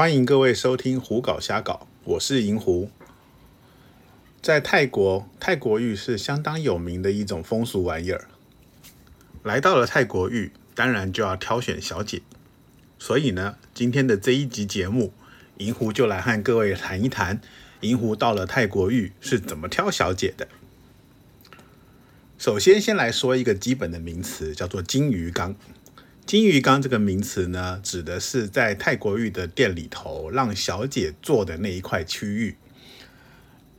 欢迎各位收听《胡搞瞎搞》，我是银狐。在泰国，泰国浴是相当有名的一种风俗玩意儿。来到了泰国浴，当然就要挑选小姐。所以呢，今天的这一集节目，银狐就来和各位谈一谈，银狐到了泰国浴是怎么挑小姐的。首先，先来说一个基本的名词，叫做金鱼缸。金鱼缸这个名词呢，指的是在泰国浴的店里头让小姐坐的那一块区域。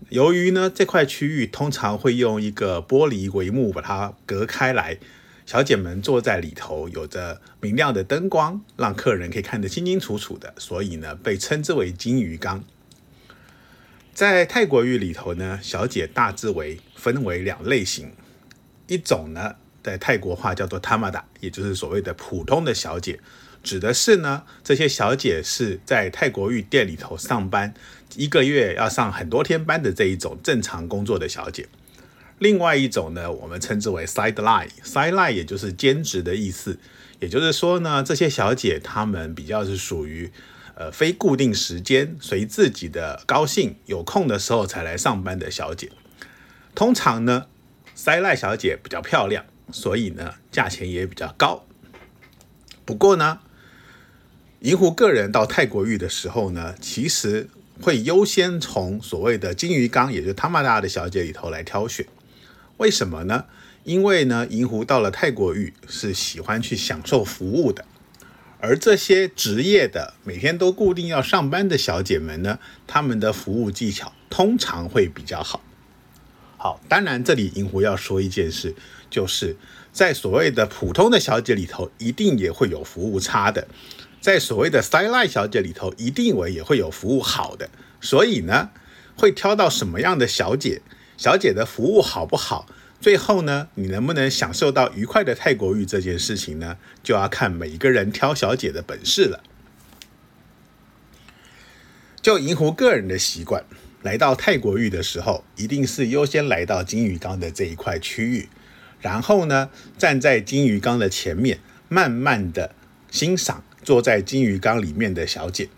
由于呢这块区域通常会用一个玻璃帷幕把它隔开来，小姐们坐在里头，有着明亮的灯光，让客人可以看得清清楚楚的，所以呢被称之为金鱼缸。在泰国浴里头呢，小姐大致为分为两类型，一种呢。在泰国话叫做 tamada，也就是所谓的普通的小姐，指的是呢这些小姐是在泰国浴店里头上班，一个月要上很多天班的这一种正常工作的小姐。另外一种呢，我们称之为 sideline，sideline 也就是兼职的意思，也就是说呢这些小姐她们比较是属于呃非固定时间，随自己的高兴有空的时候才来上班的小姐。通常呢，Sila 小姐比较漂亮。所以呢，价钱也比较高。不过呢，银狐个人到泰国浴的时候呢，其实会优先从所谓的金鱼缸，也就是他妈大的小姐里头来挑选。为什么呢？因为呢，银狐到了泰国浴是喜欢去享受服务的，而这些职业的每天都固定要上班的小姐们呢，她们的服务技巧通常会比较好。好，当然这里银狐要说一件事。就是在所谓的普通的小姐里头，一定也会有服务差的；在所谓的塞拉小姐里头，一定我也会有服务好的。所以呢，会挑到什么样的小姐，小姐的服务好不好，最后呢，你能不能享受到愉快的泰国浴这件事情呢，就要看每一个人挑小姐的本事了。就银狐个人的习惯，来到泰国浴的时候，一定是优先来到金鱼缸的这一块区域。然后呢，站在金鱼缸的前面，慢慢的欣赏坐在金鱼缸里面的小姐。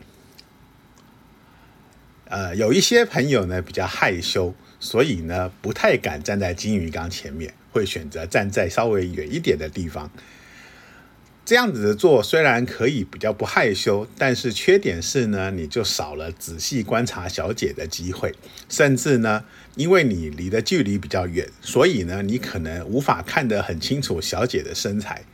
呃，有一些朋友呢比较害羞，所以呢不太敢站在金鱼缸前面，会选择站在稍微远一点的地方。这样子的做虽然可以比较不害羞，但是缺点是呢，你就少了仔细观察小姐的机会，甚至呢，因为你离的距离比较远，所以呢，你可能无法看得很清楚小姐的身材。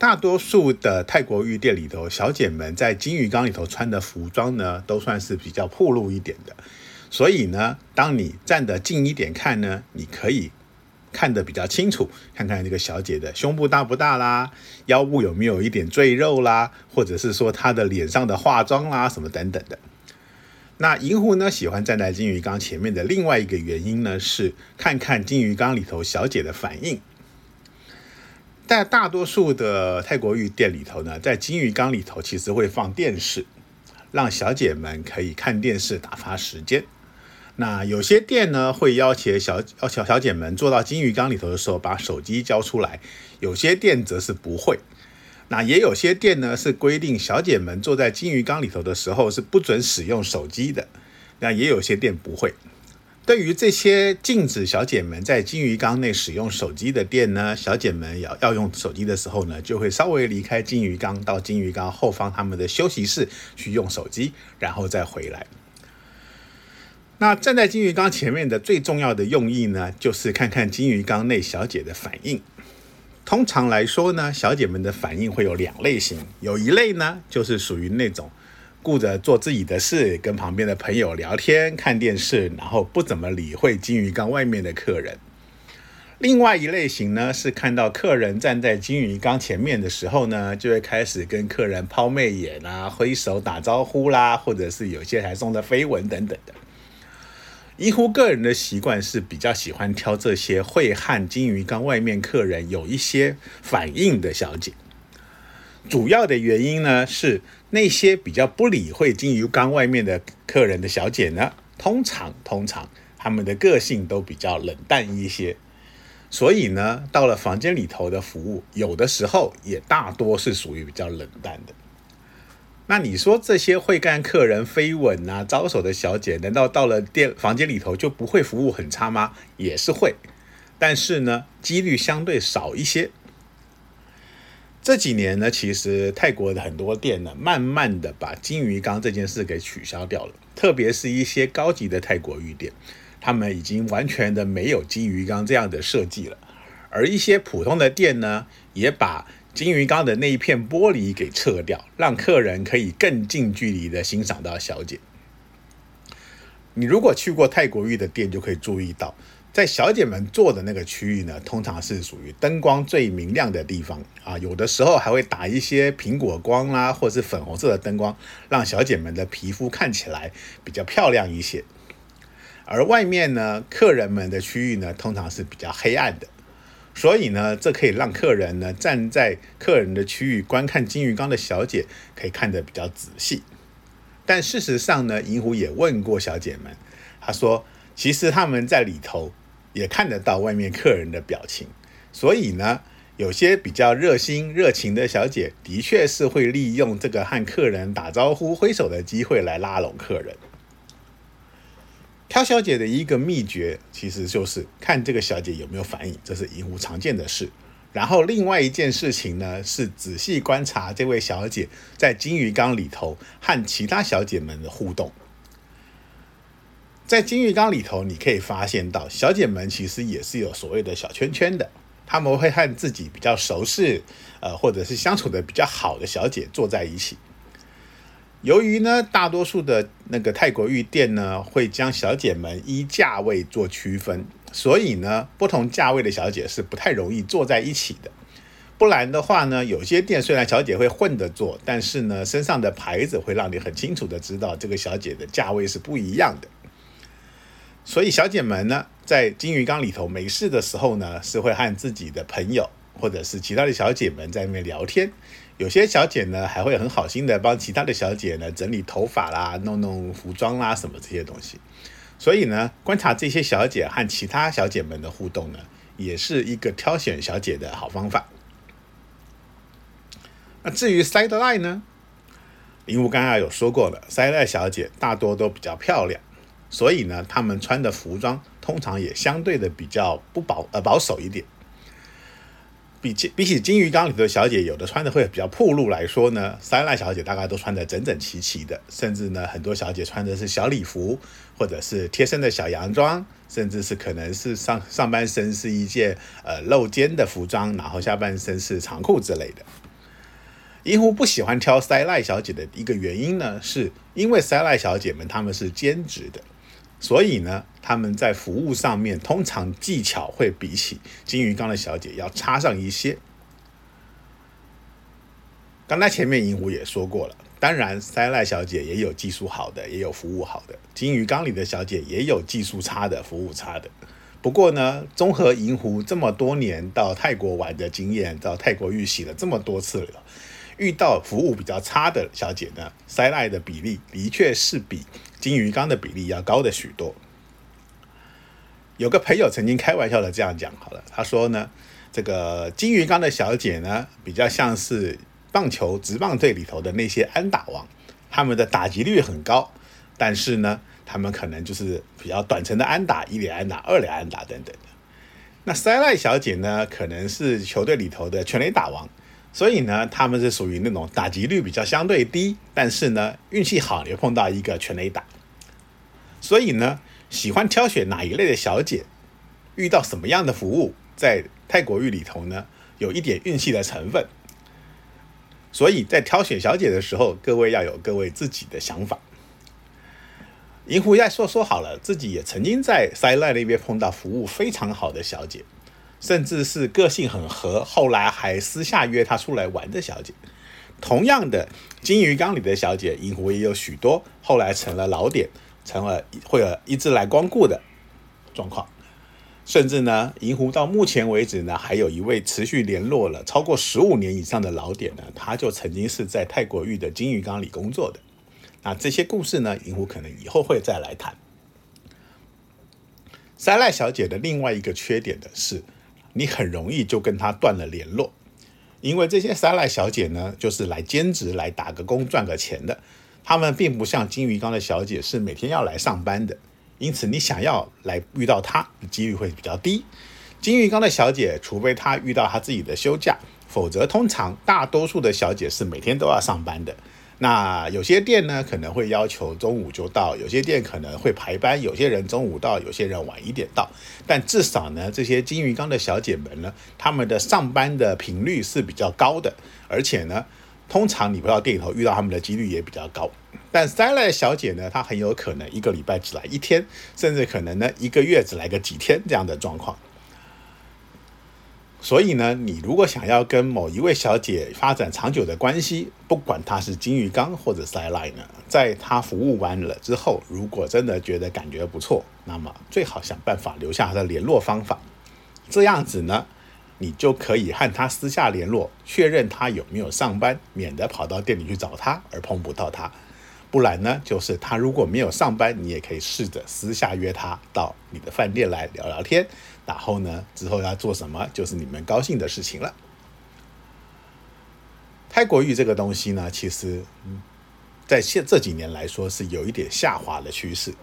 大多数的泰国浴店里头，小姐们在金鱼缸里头穿的服装呢，都算是比较暴露一点的，所以呢，当你站得近一点看呢，你可以。看得比较清楚，看看这个小姐的胸部大不大啦，腰部有没有一点赘肉啦，或者是说她的脸上的化妆啦，什么等等的。那银狐呢，喜欢站在金鱼缸前面的另外一个原因呢，是看看金鱼缸里头小姐的反应。在大多数的泰国浴店里头呢，在金鱼缸里头其实会放电视，让小姐们可以看电视打发时间。那有些店呢会要求小小小姐们坐到金鱼缸里头的时候把手机交出来，有些店则是不会。那也有些店呢是规定小姐们坐在金鱼缸里头的时候是不准使用手机的。那也有些店不会。对于这些禁止小姐们在金鱼缸内使用手机的店呢，小姐们要要用手机的时候呢，就会稍微离开金鱼缸到金鱼缸后方他们的休息室去用手机，然后再回来。那站在金鱼缸前面的最重要的用意呢，就是看看金鱼缸内小姐的反应。通常来说呢，小姐们的反应会有两类型，有一类呢，就是属于那种顾着做自己的事，跟旁边的朋友聊天、看电视，然后不怎么理会金鱼缸外面的客人。另外一类型呢，是看到客人站在金鱼缸前面的时候呢，就会开始跟客人抛媚眼啊、挥手打招呼啦，或者是有些还送的飞吻等等的。银狐个人的习惯是比较喜欢挑这些会和金鱼缸外面客人有一些反应的小姐。主要的原因呢是那些比较不理会金鱼缸外面的客人的小姐呢，通常通常他们的个性都比较冷淡一些，所以呢，到了房间里头的服务，有的时候也大多是属于比较冷淡的。那你说这些会干客人飞吻啊、招手的小姐，难道到了店房间里头就不会服务很差吗？也是会，但是呢，几率相对少一些。这几年呢，其实泰国的很多店呢，慢慢的把金鱼缸这件事给取消掉了，特别是一些高级的泰国浴店，他们已经完全的没有金鱼缸这样的设计了。而一些普通的店呢，也把金鱼缸的那一片玻璃给撤掉，让客人可以更近距离的欣赏到小姐。你如果去过泰国浴的店，就可以注意到。在小姐们坐的那个区域呢，通常是属于灯光最明亮的地方啊，有的时候还会打一些苹果光啦，或是粉红色的灯光，让小姐们的皮肤看起来比较漂亮一些。而外面呢，客人们的区域呢，通常是比较黑暗的，所以呢，这可以让客人呢站在客人的区域观看金鱼缸的小姐，可以看得比较仔细。但事实上呢，银狐也问过小姐们，她说，其实他们在里头。也看得到外面客人的表情，所以呢，有些比较热心热情的小姐，的确是会利用这个和客人打招呼、挥手的机会来拉拢客人。挑小姐的一个秘诀，其实就是看这个小姐有没有反应，这是银狐常见的事。然后另外一件事情呢，是仔细观察这位小姐在金鱼缸里头和其他小姐们的互动。在金鱼缸里头，你可以发现到小姐们其实也是有所谓的小圈圈的，他们会和自己比较熟识，呃，或者是相处的比较好的小姐坐在一起。由于呢，大多数的那个泰国浴店呢，会将小姐们依价位做区分，所以呢，不同价位的小姐是不太容易坐在一起的。不然的话呢，有些店虽然小姐会混着坐，但是呢，身上的牌子会让你很清楚的知道这个小姐的价位是不一样的。所以小姐们呢，在金鱼缸里头没事的时候呢，是会和自己的朋友或者是其他的小姐们在那边聊天。有些小姐呢，还会很好心的帮其他的小姐呢整理头发啦、弄弄服装啦什么这些东西。所以呢，观察这些小姐和其他小姐们的互动呢，也是一个挑选小姐的好方法。那至于 side line 呢，林武刚刚有说过了，side line 小姐大多都比较漂亮。所以呢，她们穿的服装通常也相对的比较不保呃保守一点。比起比起金鱼缸里的小姐，有的穿的会比较暴露来说呢，三赖小姐大概都穿的整整齐齐的，甚至呢，很多小姐穿的是小礼服，或者是贴身的小洋装，甚至是可能是上上半身是一件呃露肩的服装，然后下半身是长裤之类的。银狐不喜欢挑塞赖小姐的一个原因呢，是因为塞赖小姐们她们是兼职的。所以呢，他们在服务上面通常技巧会比起金鱼缸的小姐要差上一些。刚才前面银狐也说过了，当然塞赖小姐也有技术好的，也有服务好的；金鱼缸里的小姐也有技术差的，服务差的。不过呢，综合银狐这么多年到泰国玩的经验，到泰国浴洗了这么多次了。遇到服务比较差的小姐呢，塞赖的比例的确是比金鱼缸的比例要高的许多。有个朋友曾经开玩笑的这样讲好了，他说呢，这个金鱼缸的小姐呢，比较像是棒球直棒队里头的那些安打王，他们的打击率很高，但是呢，他们可能就是比较短程的安打，一连安打、二连安打等等。那塞赖小姐呢，可能是球队里头的全垒打王。所以呢，他们是属于那种打击率比较相对低，但是呢，运气好又碰到一个全垒打。所以呢，喜欢挑选哪一类的小姐，遇到什么样的服务，在泰国浴里头呢，有一点运气的成分。所以在挑选小姐的时候，各位要有各位自己的想法。银狐再说说好了，自己也曾经在塞赖那边碰到服务非常好的小姐。甚至是个性很合，后来还私下约她出来玩的小姐。同样的，金鱼缸里的小姐，银狐也有许多，后来成了老点，成了会一直来光顾的状况。甚至呢，银狐到目前为止呢，还有一位持续联络了超过十五年以上的老点呢，他就曾经是在泰国玉的金鱼缸里工作的。那这些故事呢，银狐可能以后会再来谈。塞赖小姐的另外一个缺点的是。你很容易就跟他断了联络，因为这些沙赖小姐呢，就是来兼职来打个工赚个钱的，她们并不像金鱼缸的小姐是每天要来上班的，因此你想要来遇到她的几率会比较低。金鱼缸的小姐，除非她遇到她自己的休假，否则通常大多数的小姐是每天都要上班的。那有些店呢可能会要求中午就到，有些店可能会排班，有些人中午到，有些人晚一点到。但至少呢，这些金鱼缸的小姐们呢，她们的上班的频率是比较高的，而且呢，通常你不到店里头遇到她们的几率也比较高。但塞赖小姐呢，她很有可能一个礼拜只来一天，甚至可能呢一个月只来个几天这样的状况。所以呢，你如果想要跟某一位小姐发展长久的关系，不管她是金鱼缸或者 sideline 呢，在她服务完了之后，如果真的觉得感觉不错，那么最好想办法留下她的联络方法。这样子呢，你就可以和她私下联络，确认她有没有上班，免得跑到店里去找她而碰不到她。不然呢，就是她如果没有上班，你也可以试着私下约她到你的饭店来聊聊天。然后呢，之后要做什么，就是你们高兴的事情了。泰国玉这个东西呢，其实在现这几年来说是有一点下滑的趋势。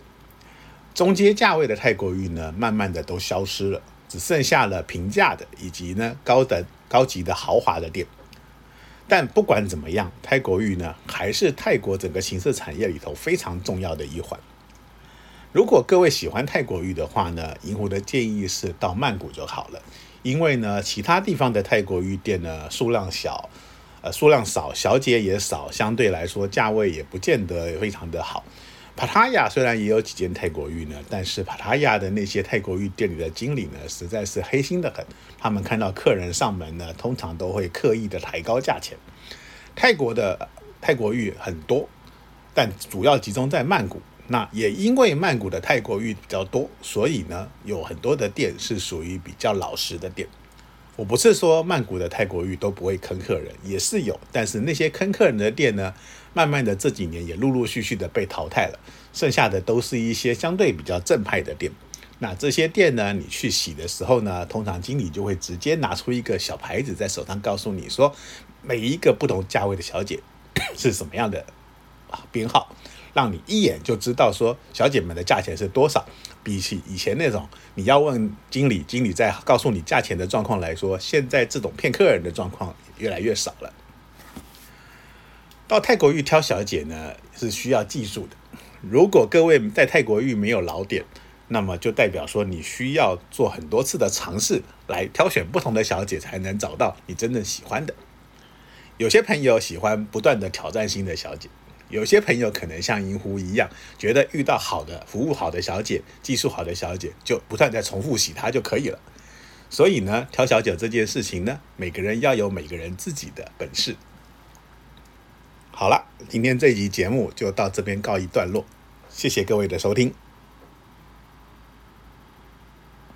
中阶价位的泰国玉呢，慢慢的都消失了，只剩下了平价的以及呢高等高级的豪华的店。但不管怎么样，泰国玉呢还是泰国整个情色产业里头非常重要的一环。如果各位喜欢泰国玉的话呢，银狐的建议是到曼谷就好了，因为呢其他地方的泰国玉店呢数量小，呃数量少，小姐也少，相对来说价位也不见得非常的好。帕塔亚虽然也有几间泰国玉呢，但是帕塔亚的那些泰国玉店里的经理呢，实在是黑心的很。他们看到客人上门呢，通常都会刻意的抬高价钱。泰国的泰国玉很多，但主要集中在曼谷。那也因为曼谷的泰国浴比较多，所以呢，有很多的店是属于比较老实的店。我不是说曼谷的泰国浴都不会坑客人，也是有，但是那些坑客人的店呢，慢慢的这几年也陆陆续续的被淘汰了，剩下的都是一些相对比较正派的店。那这些店呢，你去洗的时候呢，通常经理就会直接拿出一个小牌子在手上，告诉你说每一个不同价位的小姐 是什么样的编号。让你一眼就知道说小姐们的价钱是多少，比起以前那种你要问经理，经理再告诉你价钱的状况来说，现在这种骗客人的状况越来越少了。到泰国玉挑小姐呢是需要技术的，如果各位在泰国玉没有老点，那么就代表说你需要做很多次的尝试来挑选不同的小姐，才能找到你真正喜欢的。有些朋友喜欢不断的挑战新的小姐。有些朋友可能像银狐一样，觉得遇到好的服务好的小姐、技术好的小姐，就不断在重复洗她就可以了。所以呢，挑小姐这件事情呢，每个人要有每个人自己的本事。好了，今天这集节目就到这边告一段落，谢谢各位的收听。